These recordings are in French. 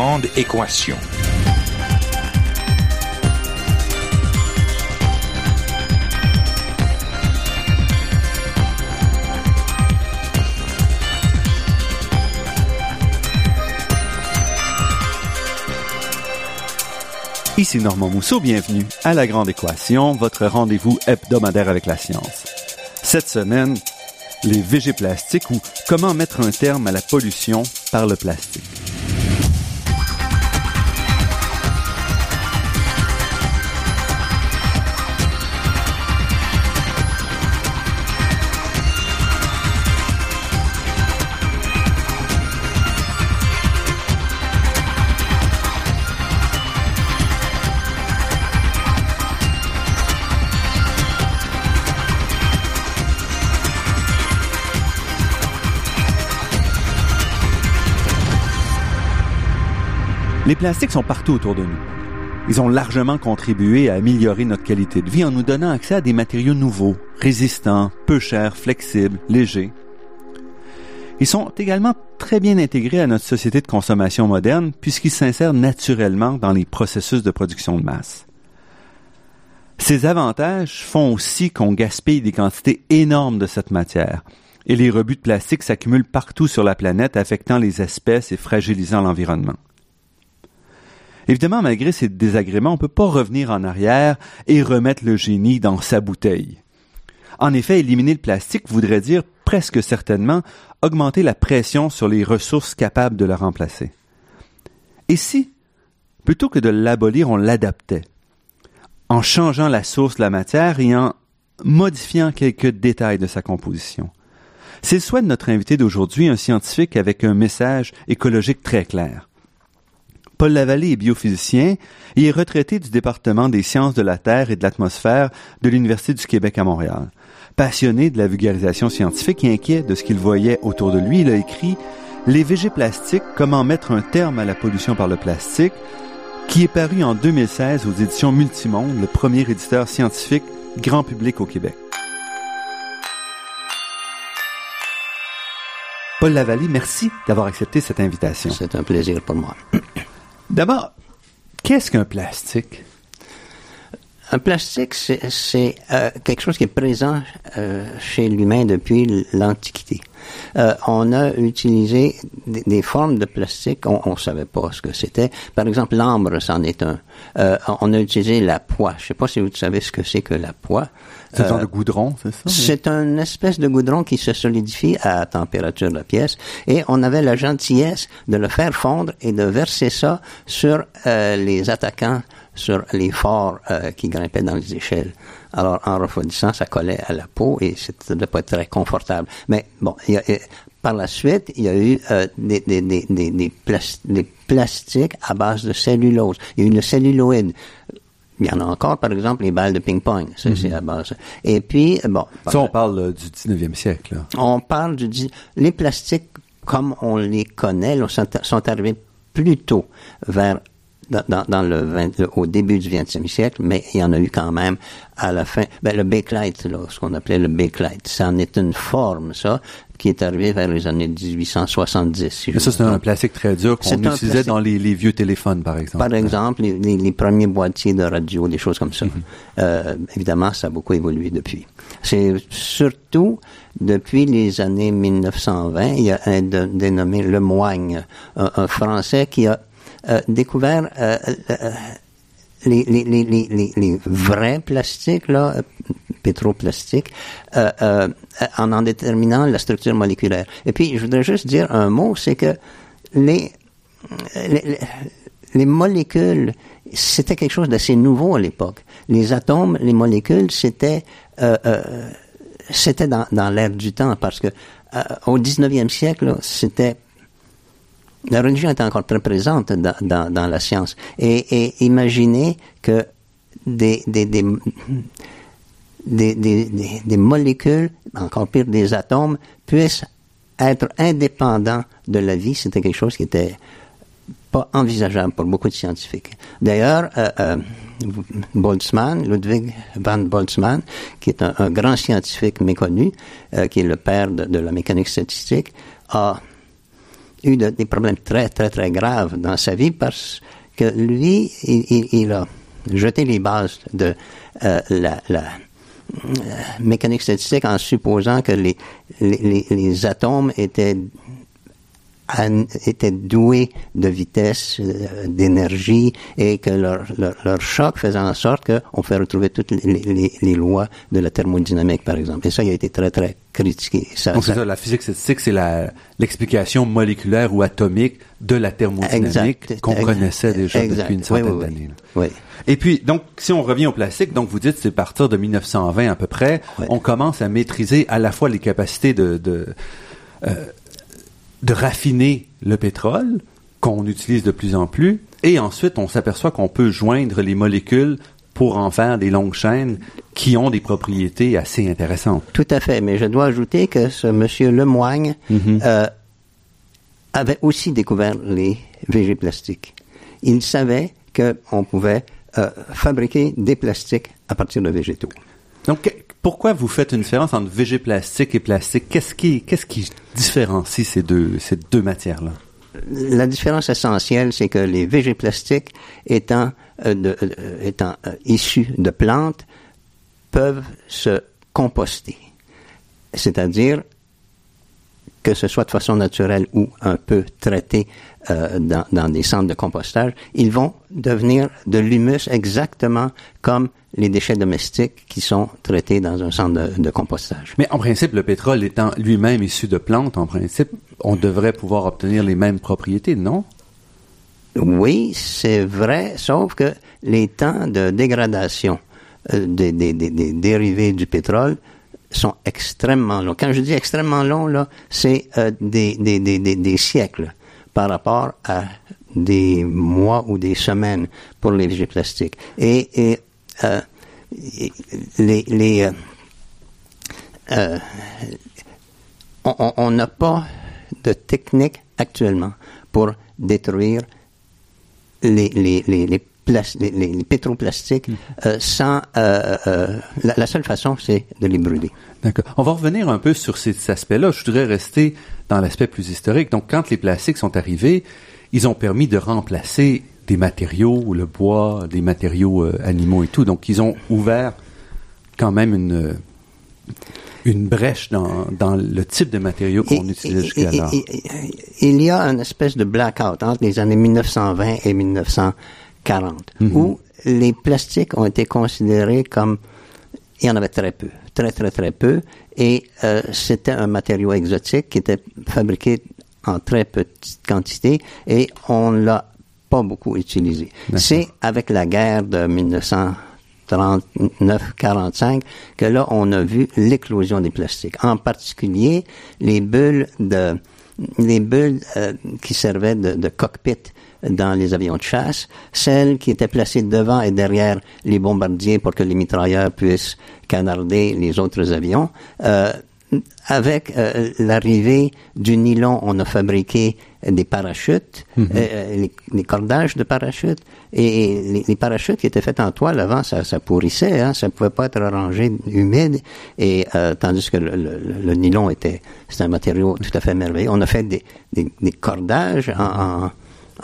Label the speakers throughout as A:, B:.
A: Grande équation.
B: Ici Normand Mousseau, bienvenue à La Grande Équation, votre rendez-vous hebdomadaire avec la science. Cette semaine, les VG plastiques ou comment mettre un terme à la pollution par le plastique. Les plastiques sont partout autour de nous. Ils ont largement contribué à améliorer notre qualité de vie en nous donnant accès à des matériaux nouveaux, résistants, peu chers, flexibles, légers. Ils sont également très bien intégrés à notre société de consommation moderne puisqu'ils s'insèrent naturellement dans les processus de production de masse. Ces avantages font aussi qu'on gaspille des quantités énormes de cette matière, et les rebuts de plastique s'accumulent partout sur la planète affectant les espèces et fragilisant l'environnement. Évidemment, malgré ces désagréments, on ne peut pas revenir en arrière et remettre le génie dans sa bouteille. En effet, éliminer le plastique voudrait dire presque certainement augmenter la pression sur les ressources capables de le remplacer. Et si, plutôt que de l'abolir, on l'adaptait, en changeant la source de la matière et en modifiant quelques détails de sa composition. C'est le souhait de notre invité d'aujourd'hui, un scientifique avec un message écologique très clair. Paul Lavallée est biophysicien et est retraité du département des sciences de la Terre et de l'atmosphère de l'Université du Québec à Montréal. Passionné de la vulgarisation scientifique et inquiet de ce qu'il voyait autour de lui, il a écrit Les végés plastiques, comment mettre un terme à la pollution par le plastique, qui est paru en 2016 aux éditions Multimonde, le premier éditeur scientifique grand public au Québec. Paul Lavallée, merci d'avoir accepté cette invitation.
C: C'est un plaisir pour moi.
B: D'abord, qu'est-ce qu'un plastique?
C: Un plastique, c'est euh, quelque chose qui est présent euh, chez l'humain depuis l'Antiquité. Euh, on a utilisé des, des, formes de plastique, on ne savait pas ce que c'était. Par exemple, l'ambre, c'en est un. Euh, on a utilisé la poix. Je ne sais pas si vous savez ce que c'est que la poix.
B: C'est un de goudron, c'est ça?
C: C'est une espèce de goudron qui se solidifie à température de la pièce et on avait la gentillesse de le faire fondre et de verser ça sur euh, les attaquants sur les forts euh, qui grimpaient dans les échelles. Alors, en refroidissant, ça collait à la peau et devait pas très confortable. Mais bon, il y a, par la suite, il y a eu euh, des, des, des, des, des, des plastiques à base de cellulose. Il y a eu le celluloïde. Il y en a encore, par exemple, les balles de ping-pong. Ça, c'est à base. Et puis, bon.
B: Ça, on parle euh, du 19e siècle. Là.
C: On parle du... Les plastiques, comme on les connaît, là, sont, sont arrivés plus tôt vers dans, dans, dans le, 20, le, au début du 20e siècle, mais il y en a eu quand même à la fin. Ben, le bakelite, là, ce qu'on appelait le bakelite, ça en est une forme, ça, qui est arrivé vers les années 1870. Si
B: mais ça, c'est un plastique très dur qu'on utilisait plastique. dans les, les, vieux téléphones, par exemple.
C: Par exemple, les, les, les, premiers boîtiers de radio, des choses comme ça. Mm -hmm. euh, évidemment, ça a beaucoup évolué depuis. C'est surtout depuis les années 1920, il y a un de, dénommé Lemoigne, un, un Français qui a euh, découvert euh, euh, les, vrais plastiques, là, pétroplastiques, en en déterminant la structure moléculaire. Et puis, je voudrais juste dire un mot, c'est que les, les, les molécules, c'était quelque chose d'assez nouveau à l'époque. Les atomes, les molécules, c'était euh, euh, c'était dans, dans l'air du temps parce que euh, au 19e siècle, c'était la religion était encore très présente dans, la science. Et, et, imaginez que des, molécules, encore pire des atomes, puissent être indépendants de la vie, c'était quelque chose qui était pas envisageable pour beaucoup de scientifiques. D'ailleurs, euh, euh, Boltzmann, Ludwig van Boltzmann, qui est un, grand scientifique méconnu, euh, qui est le père de la mécanique statistique, a eu de- des problèmes très, très, très graves dans sa vie parce que lui, il, a jeté les bases de euh, la, euh, mécanique statistique en supposant que les, les, atomes étaient étaient doués de vitesse, euh, d'énergie, et que leur, leur, leur choc faisait en sorte qu'on fait retrouver toutes les, les, les lois de la thermodynamique, par exemple. Et ça, il a été très, très critiqué. Ça,
B: Donc c'est
C: ça-
B: la physique statistique, c'est la l'explication moléculaire ou atomique de la thermodynamique qu'on connaissait déjà
C: exact.
B: depuis une
C: Oui,
B: centaine
C: oui, oui. Oui.
B: Et puis, donc, si on revient au plastique, donc vous dites c'est à partir de 1920 à peu près, on commence à maîtriser à la fois les capacités de de, euh, de raffiner le pétrole qu'on utilise de plus en plus, et ensuite on s'aperçoit qu'on peut joindre les molécules pour en faire des longues chaînes qui ont des propriétés assez intéressantes.
C: Tout à fait, mais je dois ajouter que ce monsieur Lemoigne
B: Mhm.
C: euh, avait aussi découvert les VG plastiques. Il savait qu'on pouvait euh, fabriquer des plastiques à partir de végétaux.
B: Donc, pourquoi vous faites une différence entre VG plastique et plastique? Qu'est-ce qui, qu'est-ce qui différencie ces deux, matières-là?
C: La différence essentielle, c'est que les VG plastiques, étant, euh, euh, euh, issus de plantes, peuvent se composter. C'est-à-dire que ce soit de façon naturelle ou un peu traité euh, dans, dans des centres de compostage, ils vont devenir de l'humus exactement comme les déchets domestiques qui sont traités dans un centre de, de compostage.
B: Mais en principe, le pétrole étant lui-même issu de plantes, en principe, on devrait pouvoir obtenir les mêmes propriétés, non?
C: Oui, c'est vrai, sauf que les temps de dégradation euh, des, des- des- des dérivés du pétrole sont extrêmement longs. Quand je dis extrêmement longs, c'est euh, des, siècles par rapport à des mois ou des semaines pour les végétaux plastiques. Et, euh, euh, on- n'a pas de technique actuellement pour détruire les, les, les, les, pétroplastiques euh, sans... euh, euh, la, la seule façon, c'est de les brûler.
B: D'accord. On va revenir un peu sur ces aspects-là. Je voudrais rester dans l'aspect plus historique. Donc, quand les plastiques sont arrivés, ils ont permis de remplacer des matériaux, le bois, des matériaux animaux et tout. Donc, ils ont ouvert quand même une, une brèche dans, dans le type de matériaux qu'on
C: et-
B: jusqu'alors.
C: Il y a une espèce de blackout entre les années 1920 et 1940,
B: Mhm.
C: où les plastiques ont été considérés comme... Il y en avait très peu, très très très peu, et euh, c'était un matériau exotique qui était fabriqué en très petite quantité, et on l'a pas beaucoup utilisé. C'est avec la guerre de 1939-45 que là, on a vu l'éclosion des plastiques. En particulier, les bulles de, les bulles euh, qui servaient de, de cockpit dans les avions de chasse, celles qui étaient placées devant et derrière les bombardiers pour que les mitrailleurs puissent canarder les autres avions. Euh, avec euh, l'arrivée du nylon, on a fabriqué des parachutes, euh, les, les cordages de parachutes, et les, les parachutes qui étaient faits en toile avant, ça, ça pourrissait, hein, ça pouvait pas être rangé humide, et euh, tandis que le, le- le nylon était, c'est un matériau tout à fait merveilleux. On a fait des, des, des cordages en, en,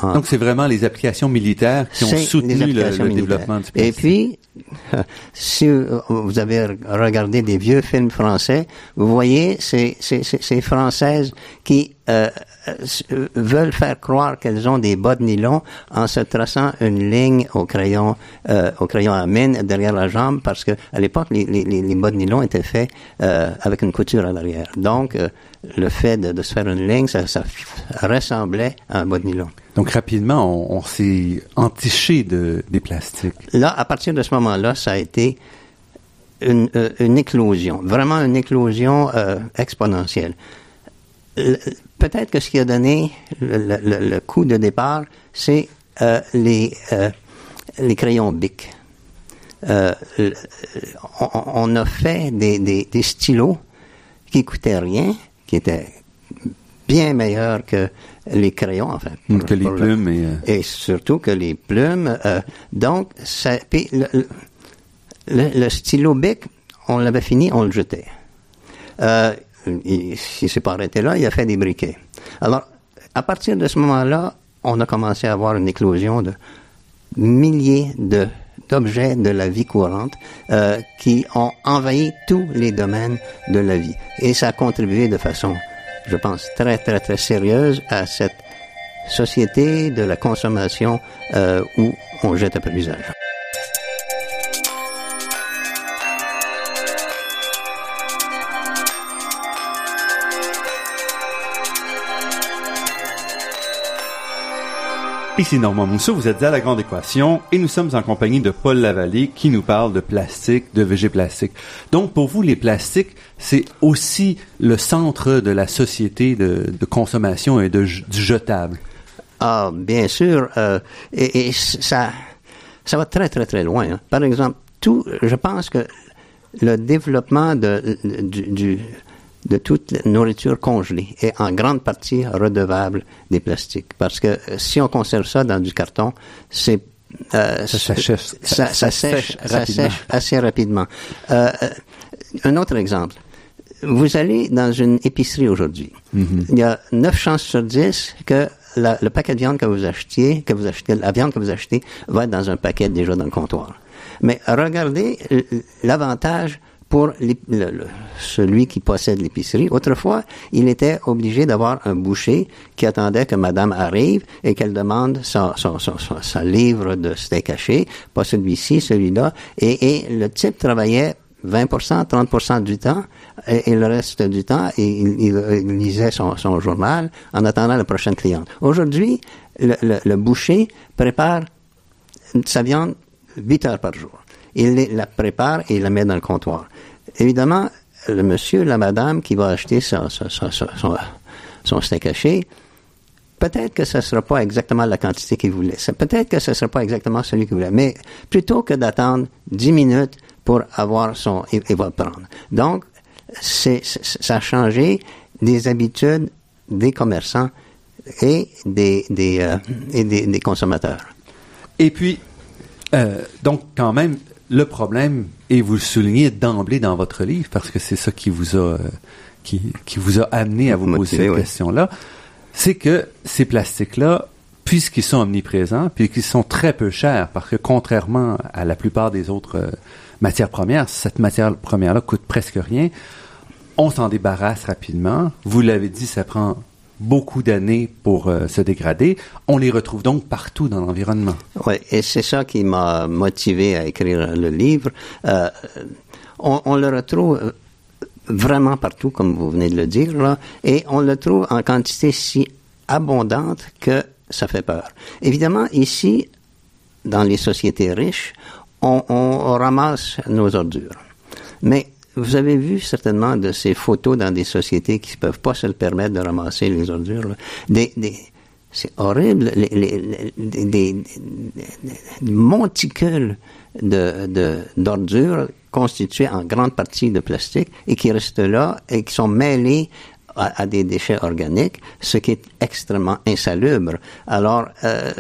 C: en-
B: Donc, c'est vraiment les applications militaires qui ont soutenu le, le développement du
C: Et
B: plastique.
C: puis, si euh, vous avez regardé des vieux films français, vous voyez ces, ces, ces, Françaises qui euh, euh, veulent faire croire qu'elles ont des bas de nylon en se traçant une ligne au crayon, euh, au crayon à mine derrière la jambe, parce que à l'époque, les, les, les les bas de nylon étaient faits euh, avec une couture à l'arrière. Donc, euh, le fait de, de se faire une ligne, ça, ça ressemblait à un bas de nylon.
B: Donc, rapidement, on, s'est entiché de, des plastiques.
C: Là, à partir de ce moment-là, ça a été une, euh, éclosion, vraiment une éclosion euh, exponentielle. Le- Peut-être que ce qui a donné le, coup de départ, c'est euh, les, crayons Bic. On, a fait des, des, des stylos qui coûtaient rien, qui étaient bien meilleurs que les crayons, en fait. pour-
B: que les
C: le-
B: plumes et... euh,
C: et surtout que les plumes. euh, donc, ça, puis le, le- le- le stylo bic, on l'avait fini, on le jetait. Euh, il, il s'est pas arrêté là, il a fait des briquets. Alors, à partir de ce moment-là, on a commencé à avoir une éclosion de milliers de d'objets de la vie courante euh, qui ont envahi tous les domaines de la vie. Et ça a contribué de façon, je pense, très, très, très sérieuse à cette société de la consommation euh, où on jette un peu l'usage.
B: Ici Normand Mousseau, vous êtes à La Grande Équation et nous sommes en compagnie de Paul Lavallée qui nous parle de plastique, de VG plastique. Donc pour vous, les plastiques, c'est aussi le centre de la société de, consommation et de, du jetable.
C: Ah, bien sûr. Euh, et, et, ça, ça va très, très, très loin. Hein. Par exemple, tout, je pense que le développement de, du, du de toute nourriture congelée est en grande partie redevable des plastiques. Parce que euh, si on conserve ça dans du carton, c'est
B: euh, ça, sèche,
C: ça, ça, ça, sèche, ça sèche assez rapidement. Euh, euh, un autre exemple. Vous allez dans une épicerie aujourd'hui. Mm -hmm. Il y a 9 chances sur 10 que la, le paquet de viande que vous achetiez, que vous achetez, la viande que vous achetez va être dans un paquet déjà dans le comptoir. Mais regardez l'avantage pour le, le, celui qui possède l'épicerie. Autrefois, il était obligé d'avoir un boucher qui attendait que madame arrive et qu'elle demande son, son, son, son, livre de steak haché, pas celui-ci, celui-là. Et, et, le type travaillait 20%, 30% du temps, et, le reste du temps, il, il, il lisait son, son, journal en attendant la prochaine cliente. Aujourd'hui, le, le, le boucher prépare sa viande 8 heures par jour. Il la prépare et il la met dans le comptoir évidemment, le monsieur, la madame qui va acheter son, son, son, steak haché, peut-être que ce ne sera pas exactement la quantité qu'il voulait. Peut-être que ce ne sera pas exactement celui qu'il voulait. Mais plutôt que d'attendre 10 minutes pour avoir son, il, va le prendre. Donc, ça a changé des habitudes des commerçants et des, euh, consommateurs.
B: Et puis, euh, donc, quand même, le problème, et vous le soulignez d'emblée dans votre livre, parce que c'est ça qui vous a, euh, qui, qui, vous a amené à vous poser cette oui. question-là, c'est que ces plastiques-là, puisqu'ils sont omniprésents, puis qu'ils sont très peu chers, parce que contrairement à la plupart des autres euh, matières premières, cette matière première-là coûte presque rien, on s'en débarrasse rapidement. Vous l'avez dit, ça prend beaucoup d'années pour euh, se dégrader. On les retrouve donc partout dans l'environnement.
C: Oui, et c'est ça qui m'a motivé à écrire le livre. Euh, on, le retrouve vraiment partout, comme vous venez de le dire, et on le trouve en quantité si abondante que ça fait peur. Évidemment, ici, dans les sociétés riches, on, on ramasse nos ordures. Mais vous avez vu certainement de ces photos dans des sociétés qui ne peuvent pas se le permettre de ramasser les ordures. Là. Des, des, c'est horrible, les, les, les, des, monticules de, de, d'ordures constituées en grande partie de plastique et qui restent là et qui sont mêlés à, à, des déchets organiques, ce qui est extrêmement insalubre. Alors, euh,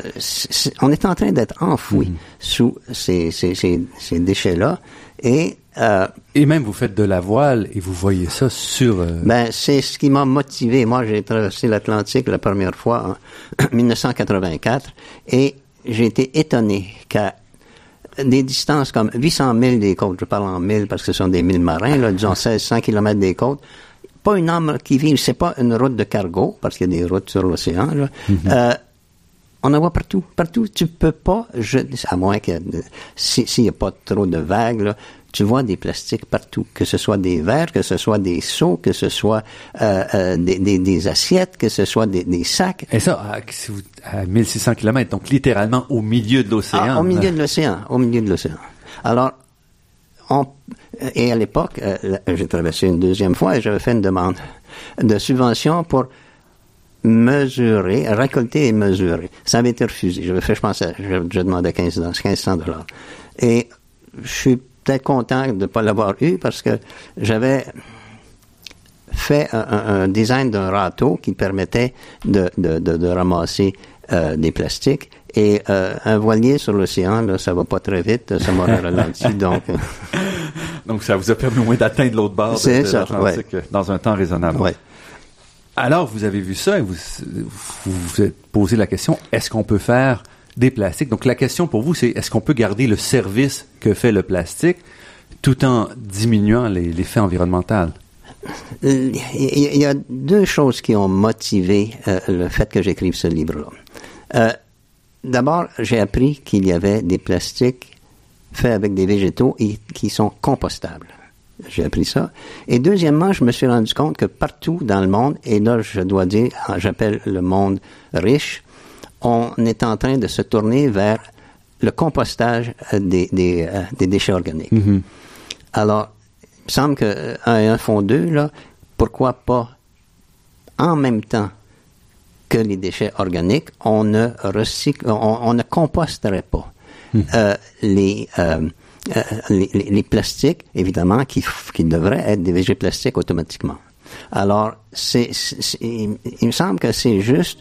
C: on est en train d'être enfoui mmh. sous ces, ces, ces, ces déchets-là et
B: euh, et même vous faites de la voile et vous voyez ça sur. Euh...
C: Ben c'est ce qui m'a motivé. Moi, j'ai traversé l'Atlantique la première fois en 1984 et j'ai été étonné qu'à des distances comme 800 000 des côtes, je parle en mille parce que ce sont des milles marins, là, disons 1600 km des côtes, pas une âme qui vit, c'est pas une route de cargo, parce qu'il y a des routes sur l'océan, là. Mm -hmm. euh, on en voit partout, partout. Tu peux pas, je, à moins que s'il si n'y a pas trop de vagues, là, tu vois des plastiques partout, que ce soit des verres, que ce soit des seaux, que ce soit euh, euh, des, des, des, assiettes, que ce soit des, des sacs.
B: Et ça, à, à 1600 km, donc littéralement au milieu de l'océan.
C: Ah, au milieu de l'océan, au milieu de l'océan. Alors, on, et à l'époque, euh, j'ai traversé une deuxième fois et j'avais fait une demande de subvention pour mesurer, récolter et mesurer. Ça avait été refusé. J'avais fait, je pense, je, je demandais 15, 1500 dollars. Et je suis peut-être content de ne pas l'avoir eu parce que j'avais fait un, un design d'un râteau qui permettait de, de, de, de ramasser euh, des plastiques. Et euh, un voilier sur l'océan, ça va pas très vite, ça m'aurait ralenti. donc,
B: donc, ça vous a permis au moins d'atteindre l'autre bord de, de l'Atlantique ouais. dans un temps raisonnable.
C: Ouais.
B: Alors, vous avez vu ça et vous vous, vous êtes posé la question, est-ce qu'on peut faire des plastiques? Donc, la question pour vous, c'est est-ce qu'on peut garder le service que fait le plastique tout en diminuant l'effet environnemental?
C: Il y a deux choses qui ont motivé euh, le fait que j'écrive ce livre-là. Euh, D'abord, j'ai appris qu'il y avait des plastiques faits avec des végétaux et qui sont compostables. J'ai appris ça. Et deuxièmement, je me suis rendu compte que partout dans le monde, et là je dois dire, j'appelle le monde riche, on est en train de se tourner vers le compostage des, des, euh, des déchets organiques.
B: Mm-hmm.
C: Alors, il me semble que un et un font deux, là, pourquoi pas en même temps que les déchets organiques, on ne recycle, on, on ne composterait pas euh, les, euh, euh, les, les- les plastiques, évidemment, qui, devraient être des végétaux plastiques automatiquement. Alors, c'est, il me semble que c'est juste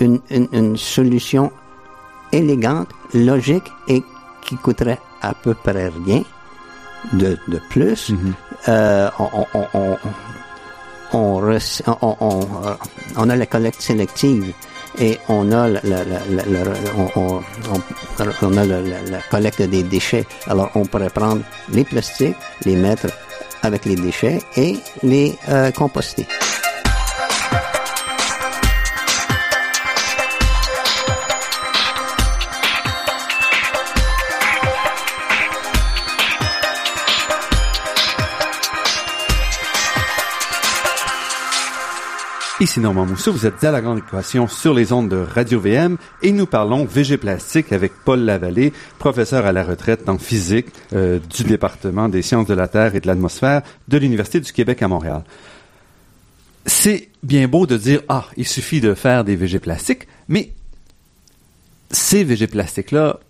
C: une, une, une solution élégante, logique et qui coûterait à peu près rien de, de plus. Euh, on, on, on, on, euh, on a la collecte sélective et on a la, la, la, la- la- on, on, on- on a la, la- la collecte des déchets. Alors on pourrait prendre les plastiques, les mettre avec les déchets et les euh, composter.
B: Ici Normand Mousseau, vous êtes à la grande équation sur les ondes de Radio VM et nous parlons VG Plastique avec Paul Lavallée, professeur à la retraite en physique euh, du département des sciences de la Terre et de l'atmosphère de l'Université du Québec à Montréal. C'est bien beau de dire ah, il suffit de faire des VG plastiques, mais ces VG plastiques-là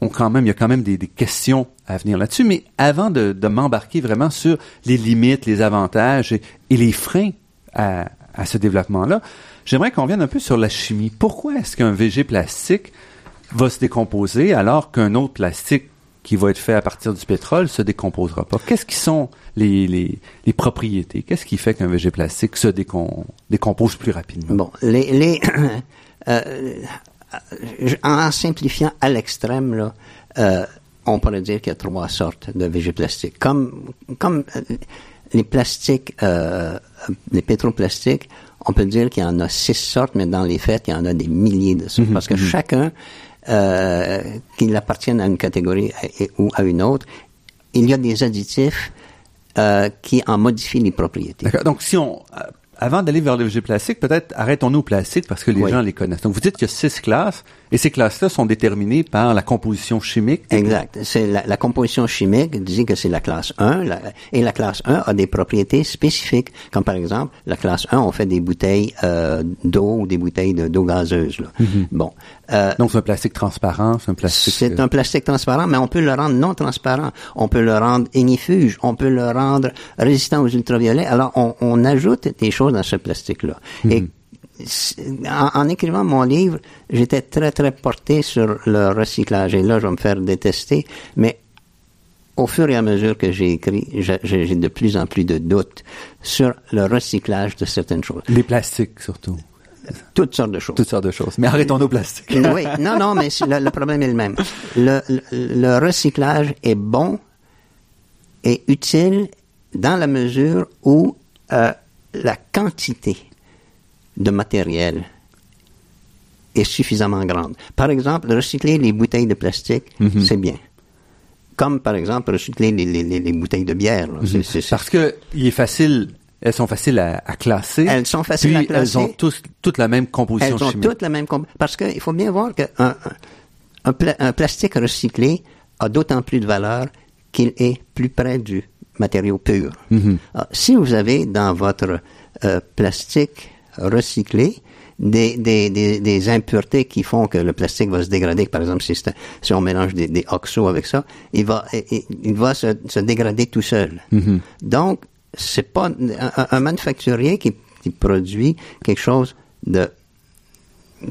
B: ont quand même, il y a quand même des, questions à venir là-dessus. Mais avant de, m'embarquer vraiment sur les limites, les avantages et les freins à, à ce développement-là, j'aimerais qu'on vienne un peu sur la chimie. Pourquoi est-ce qu'un VG plastique va se décomposer alors qu'un autre plastique qui va être fait à partir du pétrole se décomposera pas? Qu'est-ce qui sont les, les, propriétés? Qu'est-ce qui fait qu'un VG plastique se décom- décompose plus rapidement?
C: Bon, les, les euh, en simplifiant à l'extrême, là, euh, on pourrait dire qu'il y a trois sortes de végétaux plastiques. Comme, comme euh, les plastiques, euh, les pétroplastiques, on peut dire qu'il y en a six sortes, mais dans les faits, il y en a des milliers de sortes. Parce que chacun, euh, qu'il appartienne à une catégorie ou à une autre, il y a des additifs euh, qui en modifient les propriétés.
B: D'accord. Donc, si on, euh, avant d'aller vers VG plastique, peut-être arrêtons-nous au plastique parce que les
C: Oui.
B: gens les connaissent. Donc, vous dites qu'il y a six classes et ces classes-là sont déterminées par la composition chimique.
C: Exact. C'est la, la composition chimique dit que c'est la classe 1 la- et la classe 1 a des propriétés spécifiques. Comme par exemple, la classe 1, on fait des bouteilles euh, d'eau ou des bouteilles de- d'eau gazeuse. Là. Bon. Euh,
B: Donc, c'est un plastique transparent, c'est un plastique.
C: c'est
B: euh,
C: un plastique transparent, mais on peut le rendre non transparent. On peut le rendre ignifuge. On peut le rendre résistant aux ultraviolets. Alors, on, on ajoute des choses dans ce plastique-là. Et c'est- en, en écrivant mon livre, j'étais très, très porté sur le recyclage. Et là, je vais me faire détester. Mais au fur et à mesure que j'ai écrit, j'ai de plus en plus de doutes sur le recyclage de certaines choses.
B: Les plastiques, surtout.
C: Toutes sortes de choses.
B: Toutes sortes de choses. Mais arrêtons-nous au plastique.
C: oui, non, non, mais le, le problème est le même. Le, le, le recyclage est bon et utile dans la mesure où euh, la quantité de matériel est suffisamment grande. Par exemple, recycler les bouteilles de plastique, c'est bien. Comme par exemple recycler les, les, les, les bouteilles de bière. là. C'est- c'est-
B: Parce que il est facile, elles sont faciles à, à classer.
C: Elles sont faciles
B: puis
C: à classer.
B: Elles ont tous, toute la même composition
C: Elles ont
B: chimique.
C: toutes la même comp- parce qu'il faut bien voir qu'un un, un pla- un plastique recyclé a d'autant plus de valeur qu'il est plus près du matériau pur.
B: Mm-hmm.
C: Alors, si vous avez dans votre euh, plastique recyclé des, des, des, des impuretés qui font que le plastique va se dégrader, par exemple si, on mélange des, des oxos avec ça, il va, il, il va se, se dégrader tout seul.
B: Mm-hmm.
C: Donc, c'est pas un, manufacturier qui, qui produit quelque chose de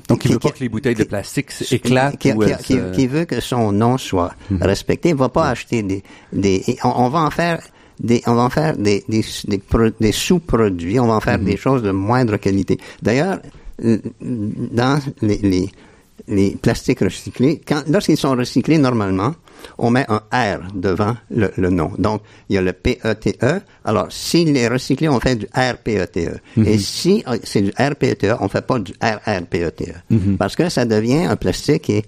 B: Donc, il
C: qui-
B: veut pas que les bouteilles de plastique éclatent
C: qui,
B: ou
C: qui-
B: elles
C: qui- veut que son nom soit respecté, il va pas acheter des, des on, on va en faire des, on va en faire des, des, des, pro- des sous-produits, on va en faire des choses de moindre qualité. D'ailleurs, euh, dans les, les, les plastiques recyclés, lorsqu'ils sont recyclés normalement, on met un R devant le, le nom. Donc, il y a le PETE. Alors, s'il est recyclé, on fait du RPETE. Et si euh, c'est du RPETE, on fait pas du RRPETE. Parce que ça devient un plastique qui est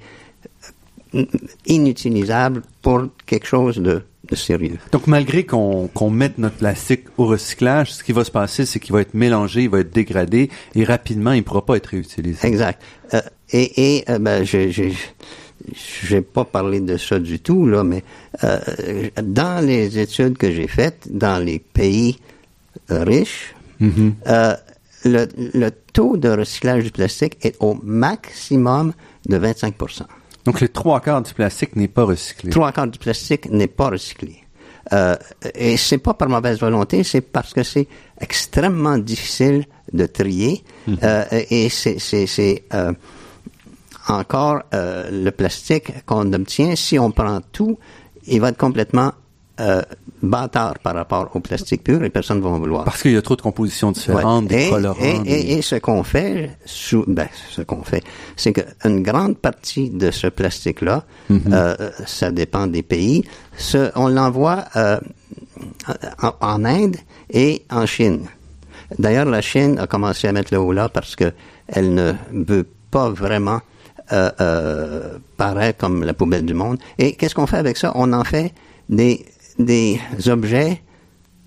C: euh, inutilisable pour quelque chose de, de sérieux.
B: Donc, malgré qu'on mette notre plastique au recyclage, ce qui va se passer, c'est qu'il va être mélangé, il va être dégradé et rapidement, il ne pourra pas être réutilisé.
C: Exact. Euh, et et euh, ben, je j'ai pas parlé de ça du tout là, mais euh, dans les études que j'ai faites dans les pays riches, euh, le, le taux de recyclage du plastique est au maximum de 25
B: Donc, les trois quarts du plastique n'est pas recyclé.
C: Trois quarts du plastique n'est pas recyclé. Euh, et c'est pas par mauvaise volonté, c'est parce que c'est extrêmement difficile de trier. Euh, et c'est, encore euh, le plastique qu'on obtient. Si on prend tout, il va être complètement euh, bâtard par rapport au plastique pur et personne ne va en vouloir.
B: Parce qu'il y a trop de compositions différentes,
C: Ouais.
B: des
C: et,
B: colorants.
C: et-
B: des-
C: et- et ce qu'on fait, sous, ben, ce qu'on fait, c'est qu'une grande partie de ce plastique-là, euh, ça dépend des pays, ce- on l'envoie euh, en, en Inde et en Chine. D'ailleurs, la Chine a commencé à mettre le haut là parce que elle ne veut pas vraiment euh, euh, paraître comme la poubelle du monde. Et qu'est-ce qu'on fait avec ça? On en fait des des objets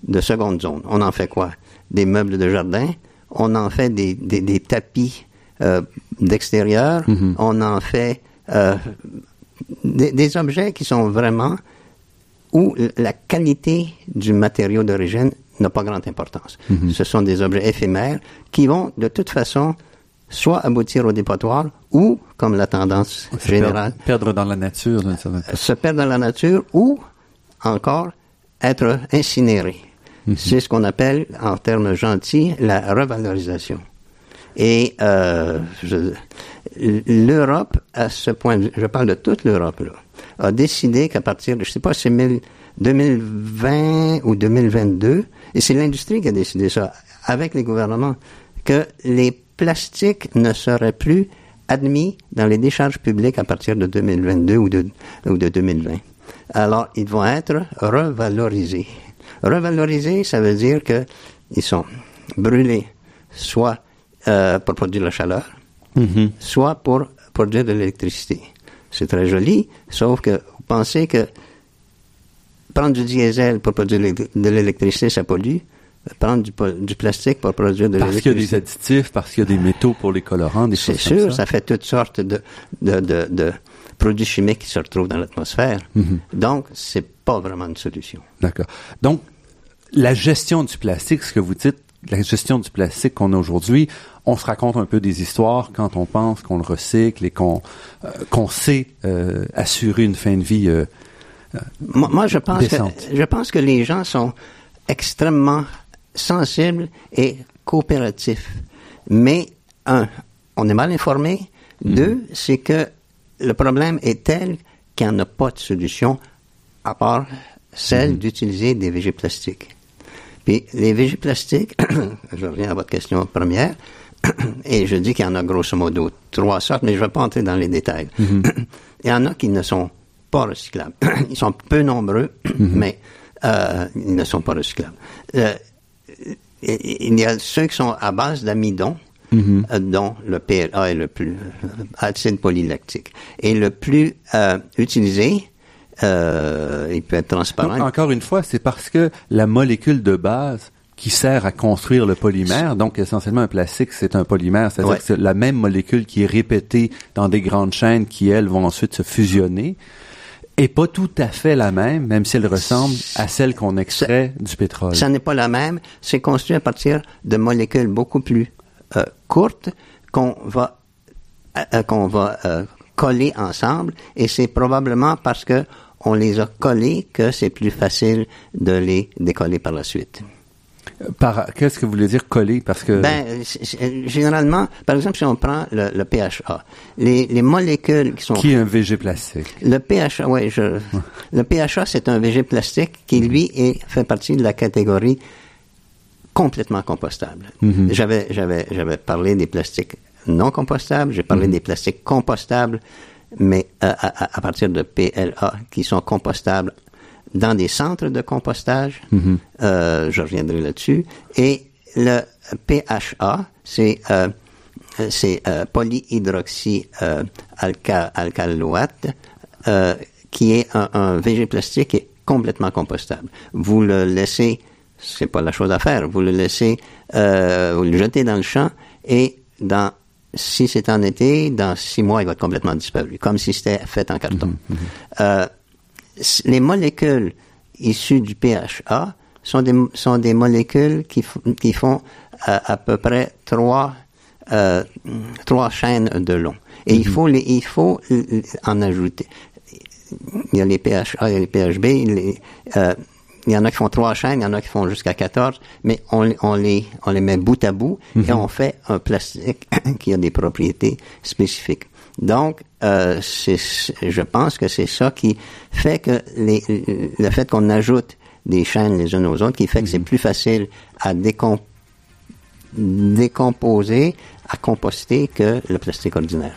C: de seconde zone. On en fait quoi? Des meubles de jardin, on en fait des, des, des tapis euh, d'extérieur, on en fait euh, des, des objets qui sont vraiment où la qualité du matériau d'origine n'a pas grande importance. Ce sont des objets éphémères qui vont de toute façon soit aboutir au dépotoir ou, comme la tendance
B: Se
C: générale,
B: perdre, perdre dans la nature façon.
C: se perdre dans la nature ou encore être incinéré. C'est ce qu'on appelle, en termes gentils, la revalorisation. Et euh, l'Europe, à ce point, de vue, je parle de toute l'Europe, là, a décidé qu'à partir de, je sais pas, c'est 1000 2020 ou 2022, et c'est l'industrie qui a décidé ça, avec les gouvernements, que les plastiques ne seraient plus admis dans les décharges publiques à partir de 2022 ou de, ou de 2020. Alors, ils vont être revalorisés. Revalorisés, ça veut dire que ils sont brûlés, soit euh, pour produire la chaleur, soit pour produire de l'électricité. C'est très joli, sauf que vous pensez que prendre du diesel pour produire de l'électricité, ça pollue. Prendre du, plastique pour produire de
B: Parce qu'il y a des additifs, parce qu'il y a des métaux pour les colorants, des
C: C'est
B: choses comme
C: sûr,
B: ça.
C: ça fait toutes sortes de, de, de, de produits chimiques qui se retrouvent dans l'atmosphère.
B: Mhm.
C: Donc, c'est pas vraiment une solution.
B: D'accord. Donc, la gestion du plastique, ce que vous dites, la gestion du plastique qu'on a aujourd'hui, on se raconte un peu des histoires quand on pense qu'on le recycle et qu'on euh, qu'on sait euh, assurer une fin de vie. euh,
C: Moi, moi, je pense que je pense que les gens sont extrêmement sensibles et coopératifs. Mais un, on est mal informé. Deux, c'est que le problème est tel qu'il n'y en a pas de solution à part celle d'utiliser des végéplastiques. plastiques. Puis les végéplastiques, je reviens à votre question première, et je dis qu'il y en a grosso modo trois sortes, mais je ne vais pas entrer dans les détails. Il y en a qui ne sont pas recyclables. Ils sont peu nombreux, mais euh, ils ne sont pas recyclables. Euh, il y a ceux qui sont à base d'amidon, euh, dont le PLA est le plus acide polylactique. Et le plus euh, utilisé, euh, il peut être transparent.
B: donc, encore une fois, c'est parce que la molécule de base qui sert à construire le polymère, donc essentiellement un plastique, c'est un polymère, c'est-à-dire
C: Ouais.
B: que c'est la même molécule qui est répétée dans des grandes chaînes qui, elles, vont ensuite se fusionner, et pas tout à fait la même, même si elle ressemble à celle qu'on extrait du pétrole.
C: Ça n'est pas la même. C'est construit à partir de molécules beaucoup plus euh, courtes qu'on va euh, euh, qu'on va euh, coller ensemble. Et c'est probablement parce que on les a collés que c'est plus facile de les décoller par la suite.
B: Par qu'est-ce que vous voulez dire coller? Parce que
C: Ben, généralement, par exemple, si on prend le, le PHA, les, les molécules qui sont
B: qui est un VG plastique?
C: Le PHA, je, le PHA, c'est un VG plastique qui, lui, est, fait partie de la catégorie complètement compostable. J'avais, j'avais, j'avais parlé des plastiques non compostables, j'ai parlé des plastiques compostables, mais euh, à, à- à partir de PLA, qui sont compostables dans des centres de compostage. Euh, je reviendrai là-dessus. Et le PHA, c'est euh, euh, c'est euh, polyhydroxy euh, alca- euh, qui est un, un VG plastique qui est complètement compostable. Vous le laissez, c'est pas la chose à faire, vous le laissez, euh, vous le jetez dans le champ et dans si c'est en été, dans six mois, il va être complètement disparu, comme si c'était fait en carton. Euh, s- les molécules issues du PHA sont des, sont des molécules qui, qui font euh, à peu près trois, euh, trois chaînes de long. Et il faut, les, il faut en ajouter. Il y a les PHA, il y a les PHB, les, euh, il y en a qui font trois chaînes, il y en a qui font jusqu'à 14, mais on, les- on, les, on les met bout à bout et on fait un plastique qui a des propriétés spécifiques. Donc, euh, c'est, je pense que c'est ça qui fait que les, le fait qu'on ajoute des chaînes les unes aux autres, qui fait que c'est plus facile à décom- décomposer, à composter que le plastique ordinaire.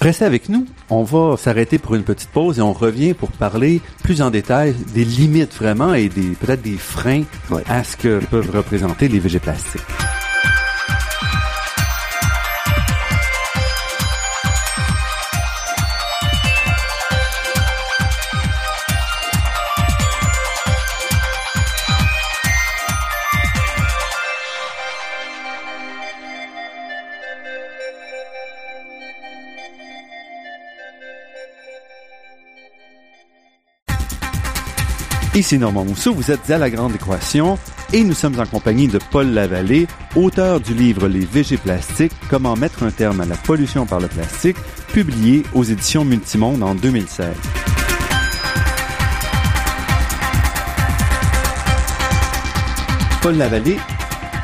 B: Restez avec nous. On va s'arrêter pour une petite pause et on revient pour parler plus en détail des limites vraiment et des peut-être des freins à ce que peuvent représenter les VG plastiques. Ici Normand Mousseau, vous êtes à La Grande Équation et nous sommes en compagnie de Paul Lavallée, auteur du livre Les VG plastiques, comment mettre un terme à la pollution par le plastique, publié aux éditions Multimonde en 2016. Paul Lavallée,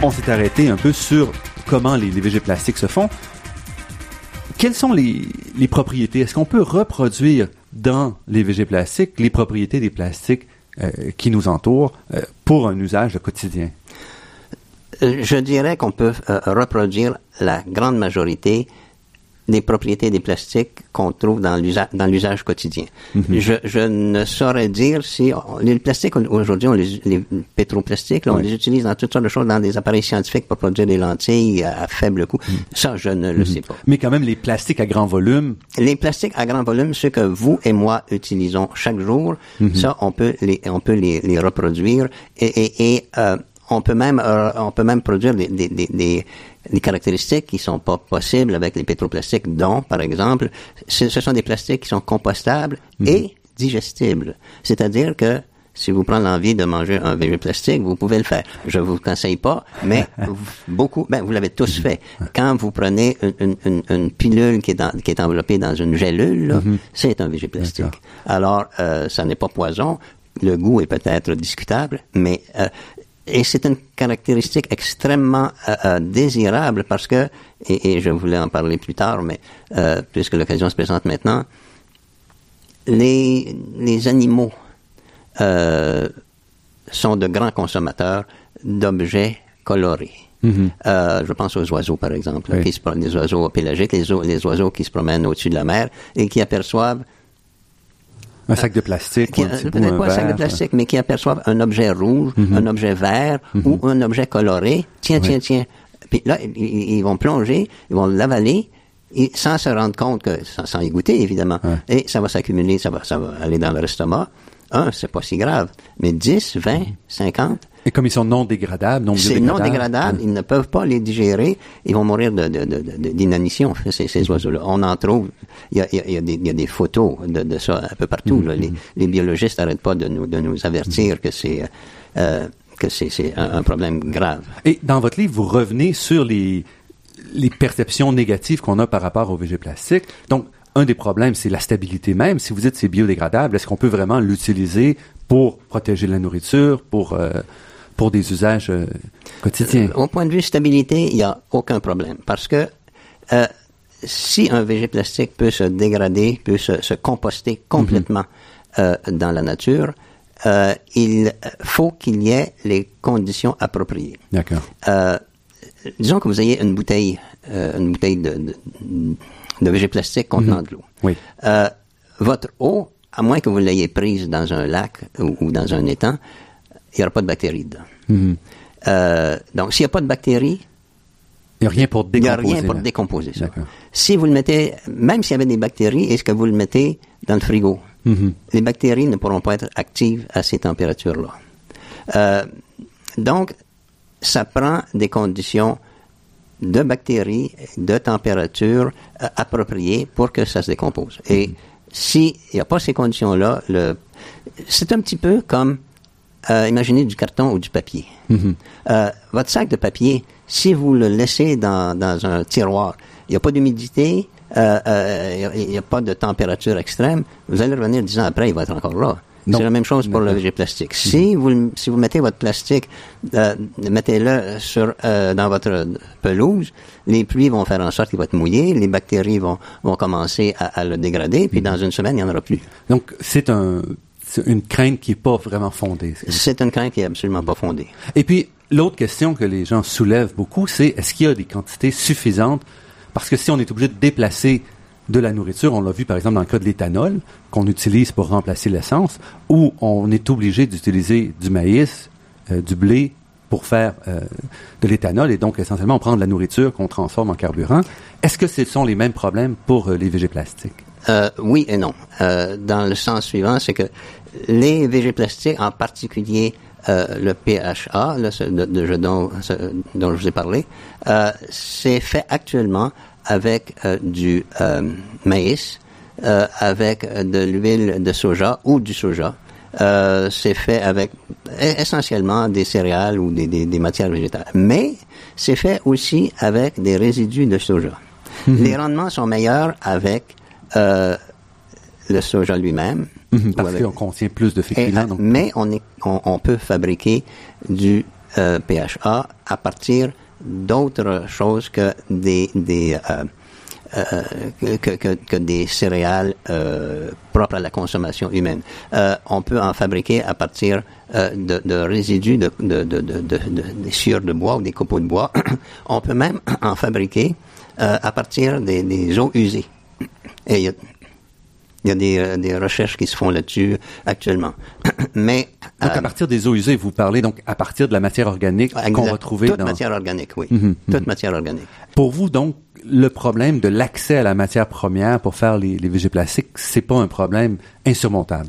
B: on s'est arrêté un peu sur comment les, les VG plastiques se font. Quelles sont les, les propriétés? Est-ce qu'on peut reproduire dans les VG plastiques les propriétés des plastiques qui nous entourent euh, pour un usage quotidien?
C: Euh, Je dirais qu'on peut euh, reproduire la grande majorité des propriétés des plastiques qu'on trouve dans l'usa- dans l'usage quotidien. je, je ne saurais dire si on- les plastiques aujourd'hui, on les, les pétroplastiques, là, on
B: Oui.
C: les utilise dans toutes sortes de choses, dans des appareils scientifiques pour produire des lentilles à, à faible coût. Ça, je ne le sais pas.
B: Mais quand même, les plastiques à grand volume,
C: Les plastiques à grand volume, ceux que vous et moi utilisons chaque jour, ça, on peut les, on peut les, les reproduire et, et, et euh, on peut même, euh, on peut même produire des, des, des, des, caractéristiques qui sont pas possibles avec les pétroplastiques, dont, par exemple, ce, ce sont des plastiques qui sont compostables et digestibles. C'est-à-dire que si vous prenez l'envie de manger un végé plastique, vous pouvez le faire. Je vous conseille pas, mais beaucoup, ben, vous l'avez tous fait. Quand vous prenez une, une, une, une pilule qui est, dans- qui est enveloppée dans une gélule, là, c'est un végé plastique. Alors, euh, ça n'est pas poison. Le goût est peut-être discutable, mais euh, et c'est une caractéristique extrêmement euh, euh, désirable parce que, et, et je voulais en parler plus tard, mais euh, puisque l'occasion se présente maintenant, les, les animaux euh, sont de grands consommateurs d'objets colorés. Euh, je pense aux oiseaux, par exemple,
B: Oui.
C: qui se, les oiseaux pélagiques, les oiseaux qui se promènent au-dessus de la mer et qui aperçoivent
B: un sac de plastique,
C: peut-être pas un sac de plastique, mais qui aperçoivent un objet rouge, un objet vert ou un objet coloré. Tiens, tiens, tiens. Puis là, ils, ils vont plonger, ils vont l'avaler. et sans se rendre compte que, sans, sans y goûter évidemment,
B: Ouais.
C: et ça va s'accumuler, ça va, ça va aller dans leur estomac. Un, c'est pas si grave, mais 10, 20, 50,
B: Et comme ils sont non dégradables, non
C: c'est non
B: biodégradables,
C: dégradable, ils ne peuvent pas les digérer, ils vont mourir de, de, de, de- d'inanition, ces, ces oiseaux-là. On en trouve, il y a, y a- y a des, il y a des photos de, ça un peu partout. là. Les, les biologistes n'arrêtent pas de nous, de nous avertir que c'est euh, que c'est, un, un problème grave.
B: Et dans votre livre, vous revenez sur les, les perceptions négatives qu'on a par rapport au VG plastique. Donc, un des problèmes, c'est la stabilité même. Si vous dites c'est biodégradable, est-ce qu'on peut vraiment l'utiliser pour protéger la nourriture, pour, euh, pour des usages euh, quotidiens.
C: Au point de vue stabilité, il n'y a aucun problème. Parce que euh, si un végé plastique peut se dégrader, peut se, se composter complètement euh, dans la nature, euh, il faut qu'il y ait les conditions appropriées.
B: D'accord.
C: Euh, disons que vous ayez une bouteille, euh, une bouteille de, de, de végé plastique contenant de l'eau.
B: Oui.
C: Euh, votre eau, à moins que vous l'ayez prise dans un lac ou, ou dans un étang, il n'y aura pas de bactéries dedans.
B: Mhm.
C: Euh, donc, s'il n'y a pas de bactéries,
B: Il n'y a rien pour
C: il n'y a
B: décomposer.
C: rien pour
B: là.
C: décomposer ça. Si vous le mettez, même s'il y avait des bactéries, est-ce que vous le mettez dans le frigo?
B: Mhm.
C: Les bactéries ne pourront pas être actives à ces températures-là. Euh, donc, ça prend des conditions de bactéries, de température euh, appropriées pour que ça se décompose. Et s'il n'y a pas ces conditions-là, c'est un petit peu comme, euh, imaginez du carton ou du papier. Euh, votre sac de papier, si vous le laissez dans, dans un tiroir, il n'y a pas d'humidité, euh, euh, il n'y a, pas de température extrême, vous allez revenir dix ans après, il va être encore là. C'est la même chose pour le végé plastique. Si vous si vous mettez votre plastique, euh, mettez-le sur euh, dans votre pelouse, les pluies vont faire en sorte qu'il va être mouillé, les bactéries vont vont commencer à, à le dégrader, puis dans une semaine il n'y en aura plus.
B: Donc, c'est un, c'est une crainte qui n'est pas vraiment fondée.
C: C'est une crainte qui est absolument pas fondée.
B: Et puis, l'autre question que les gens soulèvent beaucoup, c'est est-ce qu'il y a des quantités suffisantes? Parce que si on est obligé de déplacer de la nourriture, on l'a vu par exemple dans le cas de l'éthanol, qu'on utilise pour remplacer l'essence, ou on est obligé d'utiliser du maïs, euh, du blé pour faire euh, de l'éthanol, et donc essentiellement on prend de la nourriture qu'on transforme en carburant. Est-ce que ce sont les mêmes problèmes pour euh, les végés plastiques?
C: Euh, oui et non. Euh, dans le sens suivant, c'est que les végés plastiques, en particulier euh, le PHA, là, ce- de, de- dont, ce- dont je vous ai parlé, euh, c'est fait actuellement avec euh, du euh, maïs, euh, avec de l'huile de soja ou du soja. Euh, c'est fait avec e- essentiellement des céréales ou des, des- des matières végétales. Mais c'est fait aussi avec des résidus de soja. Les rendements sont meilleurs avec euh, le soja lui-même. ou
B: Parce qu'on contient plus de féculents. donc-
C: mais on, est, on, on peut fabriquer du euh, PHA à partir d'autres choses que des, des euh, euh, que, que, que des céréales propres à la consommation humaine. On peut en fabriquer à partir de, de résidus de, de, de, de, de- de- des sciures de bois ou des copeaux de bois. on peut même en fabriquer à partir des, des eaux usées. Et il y a, il y a des, euh, des recherches qui se font là-dessus actuellement. Mais
B: Donc,
C: euh,
B: à partir des eaux usées, vous parlez donc à partir de la matière organique qu'on trouver
C: toute
B: dans...
C: matière organique, oui.
B: Mhm,
C: Toute matière organique.
B: Pour vous, donc, le problème de l'accès à la matière première pour faire les, les végés plastiques, c'est pas un problème insurmontable?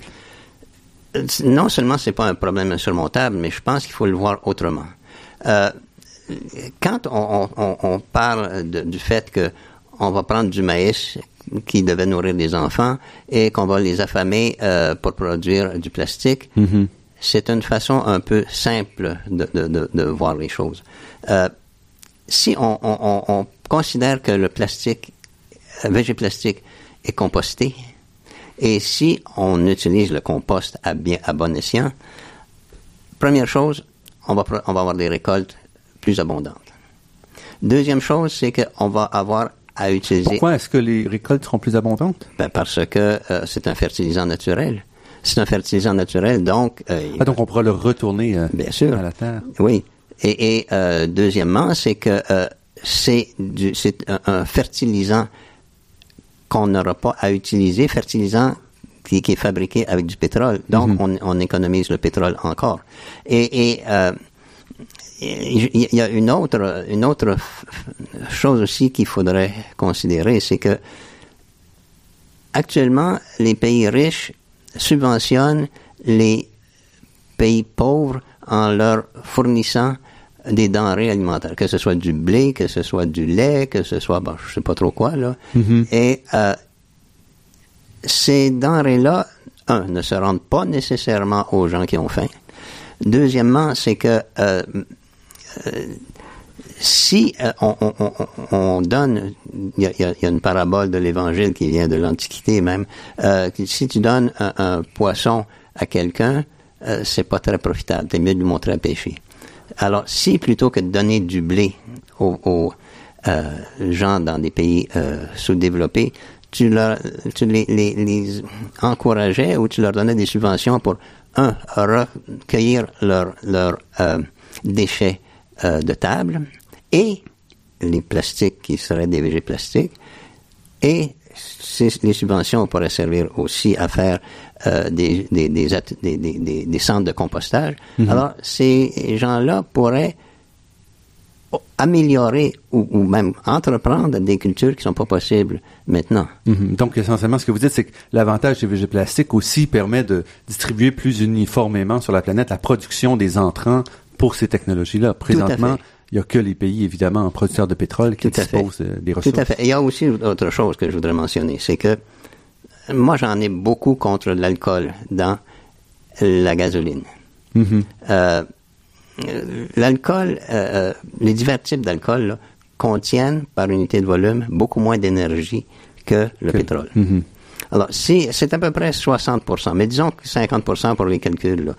C: Euh, Non seulement c'est pas un problème insurmontable, mais je pense qu'il faut le voir autrement. Euh, quand on, on- on- on parle de- du fait que on va prendre du maïs qui devait nourrir les enfants et qu'on va les affamer euh, pour produire du plastique, c'est une façon un peu simple de, de- de- de voir les choses. Euh, si on, on- on- on considère que le plastique, euh, végé plastique, est composté, et si on utilise le compost à bien à bon escient, première chose, on va, on va avoir des récoltes plus abondantes. Deuxième chose, c'est qu'on va avoir à utiliser
B: Pourquoi est-ce que les récoltes seront plus abondantes?
C: ben, parce que euh, c'est un fertilisant naturel. C'est un fertilisant naturel, donc euh,
B: Ah, donc on pourra le retourner euh,
C: Bien sûr.
B: à la terre.
C: Oui. Et, et euh, deuxièmement, c'est que euh, c'est un, un fertilisant qu'on n'aura pas à utiliser, fertilisant qui, qui est fabriqué avec du pétrole. Donc, on, on économise le pétrole encore. Et, et euh, il y- a une autre, une autre chose aussi qu'il faudrait considérer, c'est que actuellement, les pays riches subventionnent les pays pauvres en leur fournissant des denrées alimentaires, que ce soit du blé, que ce soit du lait, que ce soit, bon, je sais pas trop quoi, là. Et euh, ces denrées-là, un, ne se rendent pas nécessairement aux gens qui ont faim. Deuxièmement, c'est que euh, si euh, on, on- on- on donne, il y a, une parabole de l'Évangile qui vient de l'Antiquité même, euh, si tu donnes un, poisson à quelqu'un, euh, c'est pas très profitable. C'est mieux de lui montrer à pêcher. Alors, si plutôt que de donner du blé aux, euh, gens dans des pays sous-développés, tu, les, encourageais ou tu leur donnais des subventions pour, un, recueillir leurs leur, déchets euh, de table et les plastiques qui seraient des végétaux plastiques et les subventions pourraient servir aussi à faire euh, des, des, centres de compostage.
B: Mhm.
C: Alors, ces gens-là pourraient améliorer ou, ou même entreprendre des cultures qui sont pas possibles maintenant.
B: Mhm. Donc, essentiellement, ce que vous dites, c'est que l'avantage des végétaux plastiques aussi permet de distribuer plus uniformément sur la planète la production des entrants pour ces technologies-là. Présentement, il n'y a que les pays, évidemment, producteurs de pétrole qui disposent euh, des ressources.
C: Tout à fait. Et il y a aussi autre chose que je voudrais mentionner, c'est que moi, j'en ai beaucoup contre l'alcool dans la gasoline.
B: Mhm.
C: Euh, l'alcool, euh, euh, les divers types d'alcool contiennent par unité de volume beaucoup moins d'énergie que le
B: Que-
C: pétrole.
B: Mhm.
C: Alors, si, c'est à peu près 60%, mais disons que 50% pour les calculs. là.